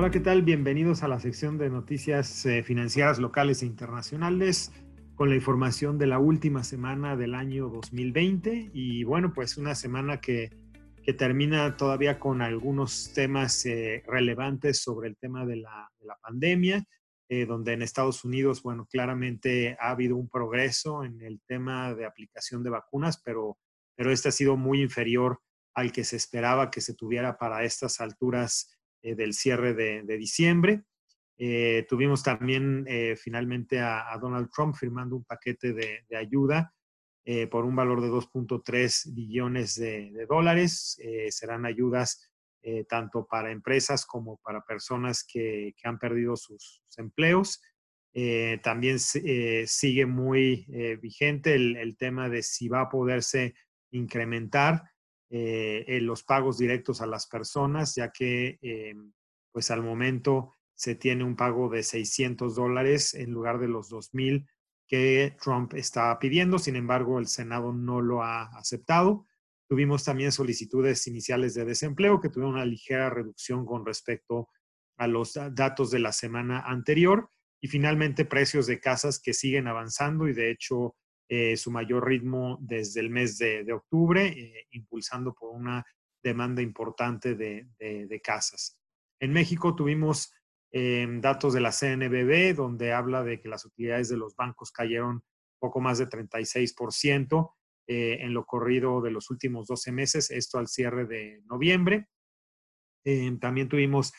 Hola, ¿qué tal? Bienvenidos a la sección de noticias eh, financieras locales e internacionales con la información de la última semana del año 2020 y bueno, pues una semana que, que termina todavía con algunos temas eh, relevantes sobre el tema de la, de la pandemia, eh, donde en Estados Unidos, bueno, claramente ha habido un progreso en el tema de aplicación de vacunas, pero, pero este ha sido muy inferior al que se esperaba que se tuviera para estas alturas eh, del cierre de, diciembre. Eh, tuvimos también eh, finalmente a, Donald Trump firmando un paquete de, ayuda por un valor de 2.3 billones de, dólares. serán ayudas tanto para empresas como para personas que, han perdido sus, empleos. también sigue muy vigente el, tema de si va a poderse incrementar eh, los pagos directos a las personas, ya que eh, pues al momento se tiene un pago de 600 dólares en lugar de los 2.000 que Trump está pidiendo. Sin embargo, el Senado no lo ha aceptado. Tuvimos también solicitudes iniciales de desempleo que tuvieron una ligera reducción con respecto a los datos de la semana anterior. Y finalmente, precios de casas que siguen avanzando y de hecho eh, su mayor ritmo desde el mes de, octubre, eh, impulsando por una demanda importante de, casas. En México tuvimos em, datos de la CNBB, donde habla de que las utilidades de los bancos cayeron poco más de 36% eh, en lo corrido de los últimos 12 meses, esto al cierre de noviembre. Em, también tuvimos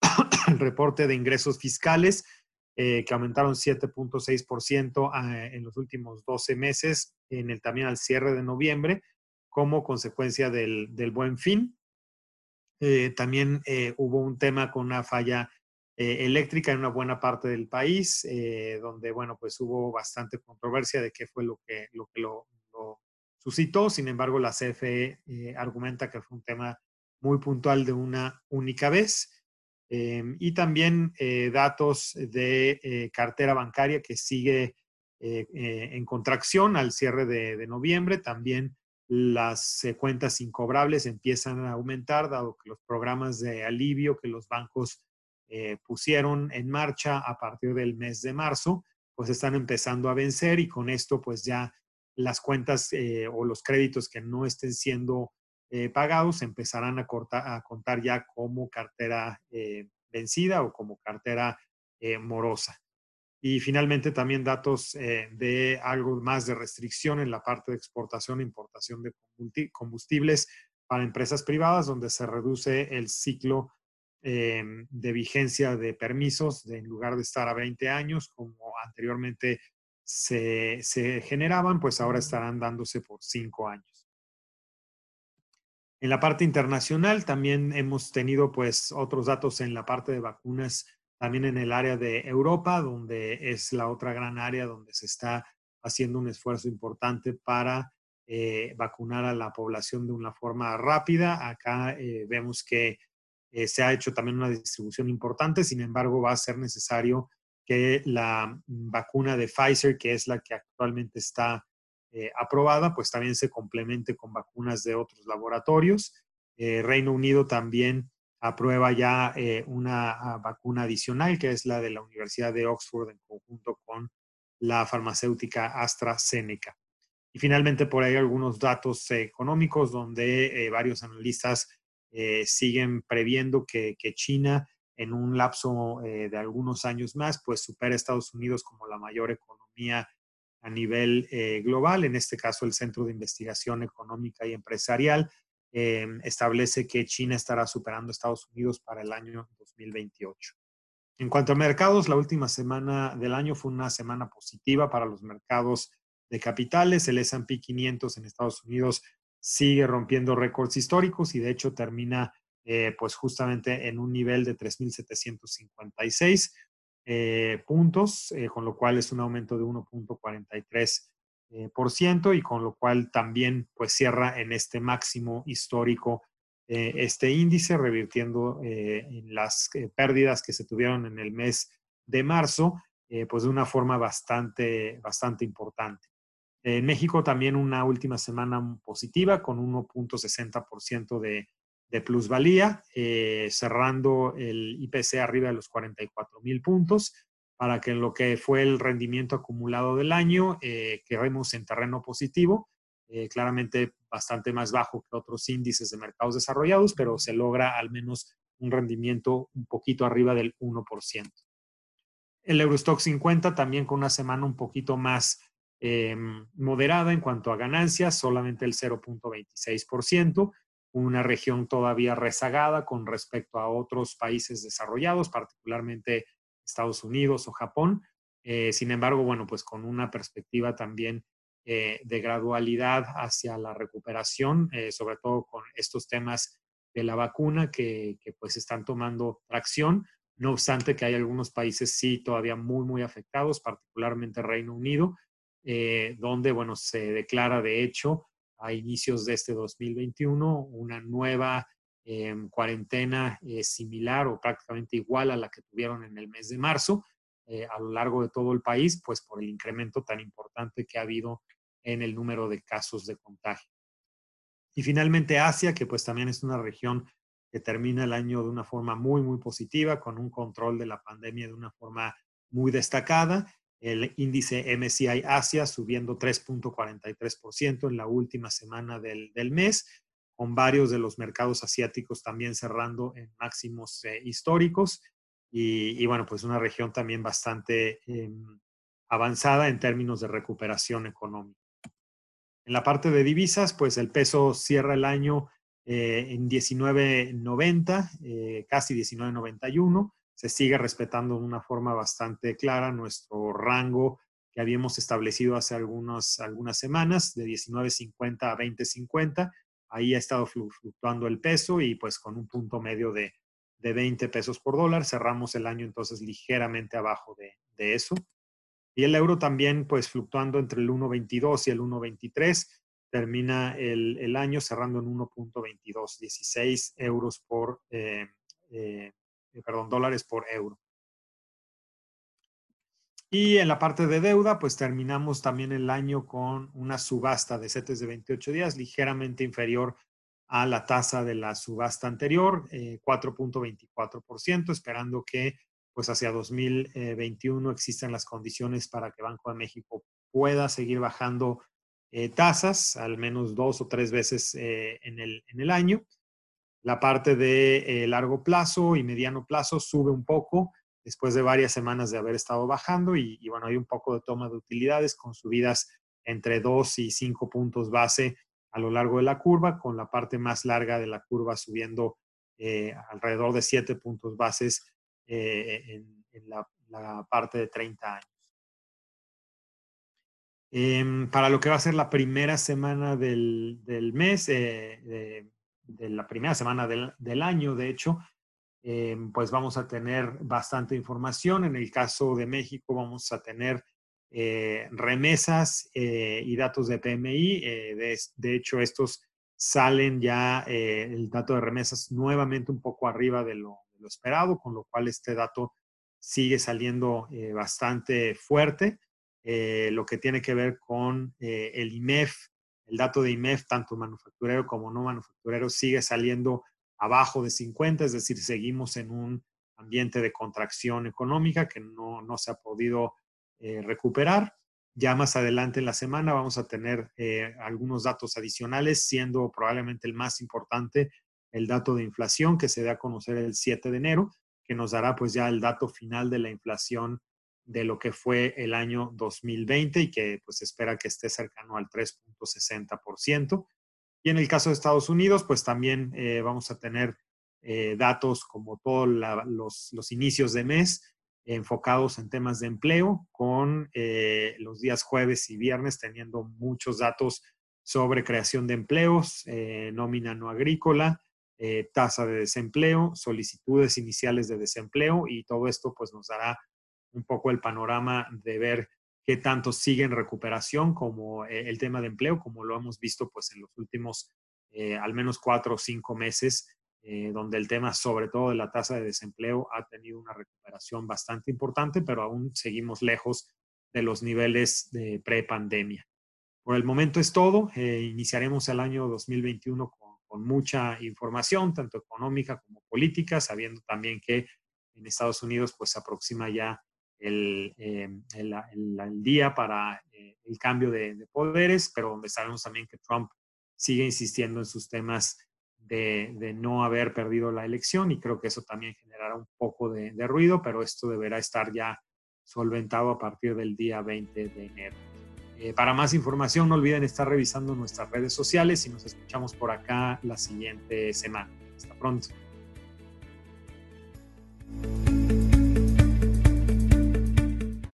el reporte de ingresos fiscales, eh, que aumentaron 7.6% ah, en los últimos 12 meses, en el, también al cierre de noviembre, como consecuencia del, buen fin. Eh, también eh, hubo un tema con una falla eléctrica en una buena parte del país, donde, bueno, pues hubo bastante controversia de qué fue lo que lo, que lo, lo suscitó. Sin embargo, la CFE argumenta que fue un tema muy puntual de una única vez. Em, y también eh, datos de eh, cartera bancaria que sigue eh, en contracción al cierre de, noviembre. También las cuentas incobrables empiezan a aumentar, dado que los programas de alivio que los bancos pusieron en marcha a partir del mes de marzo, pues están empezando a vencer y con esto pues ya las cuentas o los créditos que no estén siendo eh, pagados empezarán a, a, contar ya como cartera eh, vencida o como cartera eh, morosa. Y finalmente también datos de algo más de restricción en la parte de exportación e importación de combustibles para empresas privadas, donde se reduce el ciclo de vigencia de permisos, de, en lugar de estar a 20 años, como anteriormente se, se generaban, pues ahora estarán dándose por 5 años. En la parte internacional también hemos tenido pues otros datos en la parte de vacunas, también en el área de Europa, donde es la otra gran área donde se está haciendo un esfuerzo importante para eh, vacunar a la población de una forma rápida. Acá eh, vemos que eh, se ha hecho también una distribución importante, sin embargo va a ser necesario que la vacuna de Pfizer, que es la que actualmente está eh, aprobada, pues también se complemente con vacunas de otros laboratorios. Eh, Reino Unido también aprueba ya eh, una ah, vacuna adicional, que es la de la Universidad de Oxford en conjunto con la farmacéutica AstraZeneca. Y finalmente por ahí algunos datos económicos donde varios analistas siguen previendo que, que, China en un lapso de algunos años más, pues supera a Estados Unidos como la mayor economía a nivel eh, global, en este caso el Centro de Investigación Económica y Empresarial, em, establece que China estará superando a Estados Unidos para el año 2028. En cuanto a mercados, la última semana del año fue una semana positiva para los mercados de capitales. El S&P 500 en Estados Unidos sigue rompiendo récords históricos y de hecho termina eh, pues justamente en un nivel de 3.756 eh, puntos, eh, con lo cual es un aumento de 1.43%. Eh, por ciento, y con lo cual también pues cierra en este máximo histórico este índice, revirtiendo en las pérdidas que se tuvieron en el mes de marzo, pues de una forma bastante, bastante importante. En México también una última semana positiva con 1.60% de, de plusvalía, eh, cerrando el IPC arriba de los 44 mil puntos, para que en lo que fue el rendimiento acumulado del año eh, quedemos en terreno positivo, eh, claramente bastante más bajo que otros índices de mercados desarrollados, pero se logra al menos un rendimiento un poquito arriba del 1%. El Eurostock 50 también con una semana un poquito más em, moderada en cuanto a ganancias, solamente el 0.26%, una región todavía rezagada con respecto a otros países desarrollados, particularmente Estados Unidos o Japón. Eh, sin embargo, bueno, pues con una perspectiva también eh, de gradualidad hacia la recuperación, eh, sobre todo con estos temas de la vacuna que, que, pues están tomando tracción. No obstante que hay algunos países sí todavía muy, muy afectados, particularmente Reino Unido, donde, bueno, se declara de hecho a inicios de este 2021 una nueva em, cuarentena eh, similar o prácticamente igual a la que tuvieron en el mes de marzo eh, a lo largo de todo el país, pues por el incremento tan importante que ha habido en el número de casos de contagio. Y finalmente Asia, que pues también es una región que termina el año de una forma muy, muy positiva, con un control de la pandemia de una forma muy destacada el índice MCI Asia subiendo 3.43% en la última semana del, mes, con varios de los mercados asiáticos también cerrando en máximos eh, históricos. Y, bueno, pues una región también bastante em, avanzada en términos de recuperación económica. En la parte de divisas, pues el peso cierra el año eh, en 19.90, eh, casi 19.91 se sigue respetando de una forma bastante clara nuestro rango que habíamos establecido hace algunas semanas, de 19.50 a 20.50. Ahí ha estado fluctuando el peso y pues con un punto medio de, de 20 pesos por dólar. Cerramos el año entonces ligeramente abajo de, de eso. Y el euro también pues fluctuando entre el 1.22 y el 1.23. Termina el, el, año cerrando en 1.22, 16 euros por, eh, eh, perdón, dólares por euro. Y en la parte de deuda, pues terminamos también el año con una subasta de CETES de 28 días, ligeramente inferior a la tasa de la subasta anterior, 4.24%, eh, esperando que pues hacia 2021 existan las condiciones para que Banco de México pueda seguir bajando eh, tasas, al menos dos o tres veces en, el, en el año. La parte de eh, largo plazo y mediano plazo sube un poco después de varias semanas de haber estado bajando y, bueno, hay un poco de toma de utilidades con subidas entre 2 y 5 puntos base a lo largo de la curva, con la parte más larga de la curva subiendo eh, alrededor de 7 puntos bases eh, en, la, parte de 30 años. Em, para lo que va a ser la primera semana del, mes, la primera semana del, año, de hecho, eh, pues vamos a tener bastante información. En el caso de México vamos a tener eh, remesas eh, y datos de PMI. De, hecho, estos salen ya el dato de remesas nuevamente un poco arriba de lo, de lo esperado, con lo cual este dato sigue saliendo bastante fuerte. lo que tiene que ver con el IMEF el dato de IMEF, tanto manufacturero como no manufacturero, sigue saliendo abajo de 50, es decir, seguimos en un ambiente de contracción económica que no, se ha podido eh, recuperar. Ya más adelante en la semana vamos a tener eh, algunos datos adicionales, siendo probablemente el más importante el dato de inflación que se da a conocer el 7 de enero, que nos dará pues ya el dato final de la inflación de lo que fue el año 2020 y que pues espera que esté cercano al 3.60%. Y en el caso de Estados Unidos, pues también eh, vamos a tener eh, datos como todos los, los, inicios de mes enfocados en temas de empleo, con eh, los días jueves y viernes teniendo muchos datos sobre creación de empleos, nómina no agrícola, tasa de desempleo, solicitudes iniciales de desempleo y todo esto pues nos dará un poco el panorama de ver qué tanto sigue en recuperación como eh, el tema de empleo, como lo hemos visto pues en los últimos eh, al menos cuatro o cinco meses, eh, donde el tema sobre todo de la tasa de desempleo ha tenido una recuperación bastante importante, pero aún seguimos lejos de los niveles de pre-pandemia. Por el momento es todo. iniciaremos el año 2021 con, con mucha información, tanto económica como política, sabiendo también que en Estados Unidos pues se aproxima ya el, em, día para eh, el cambio de, poderes, pero donde sabemos también que Trump sigue insistiendo en sus temas de, no haber perdido la elección y creo que eso también generará un poco de, de ruido, pero esto deberá estar ya solventado a partir del día 20 de enero. Eh, para más información no olviden estar revisando nuestras redes sociales y nos escuchamos por acá la siguiente semana. Hasta pronto.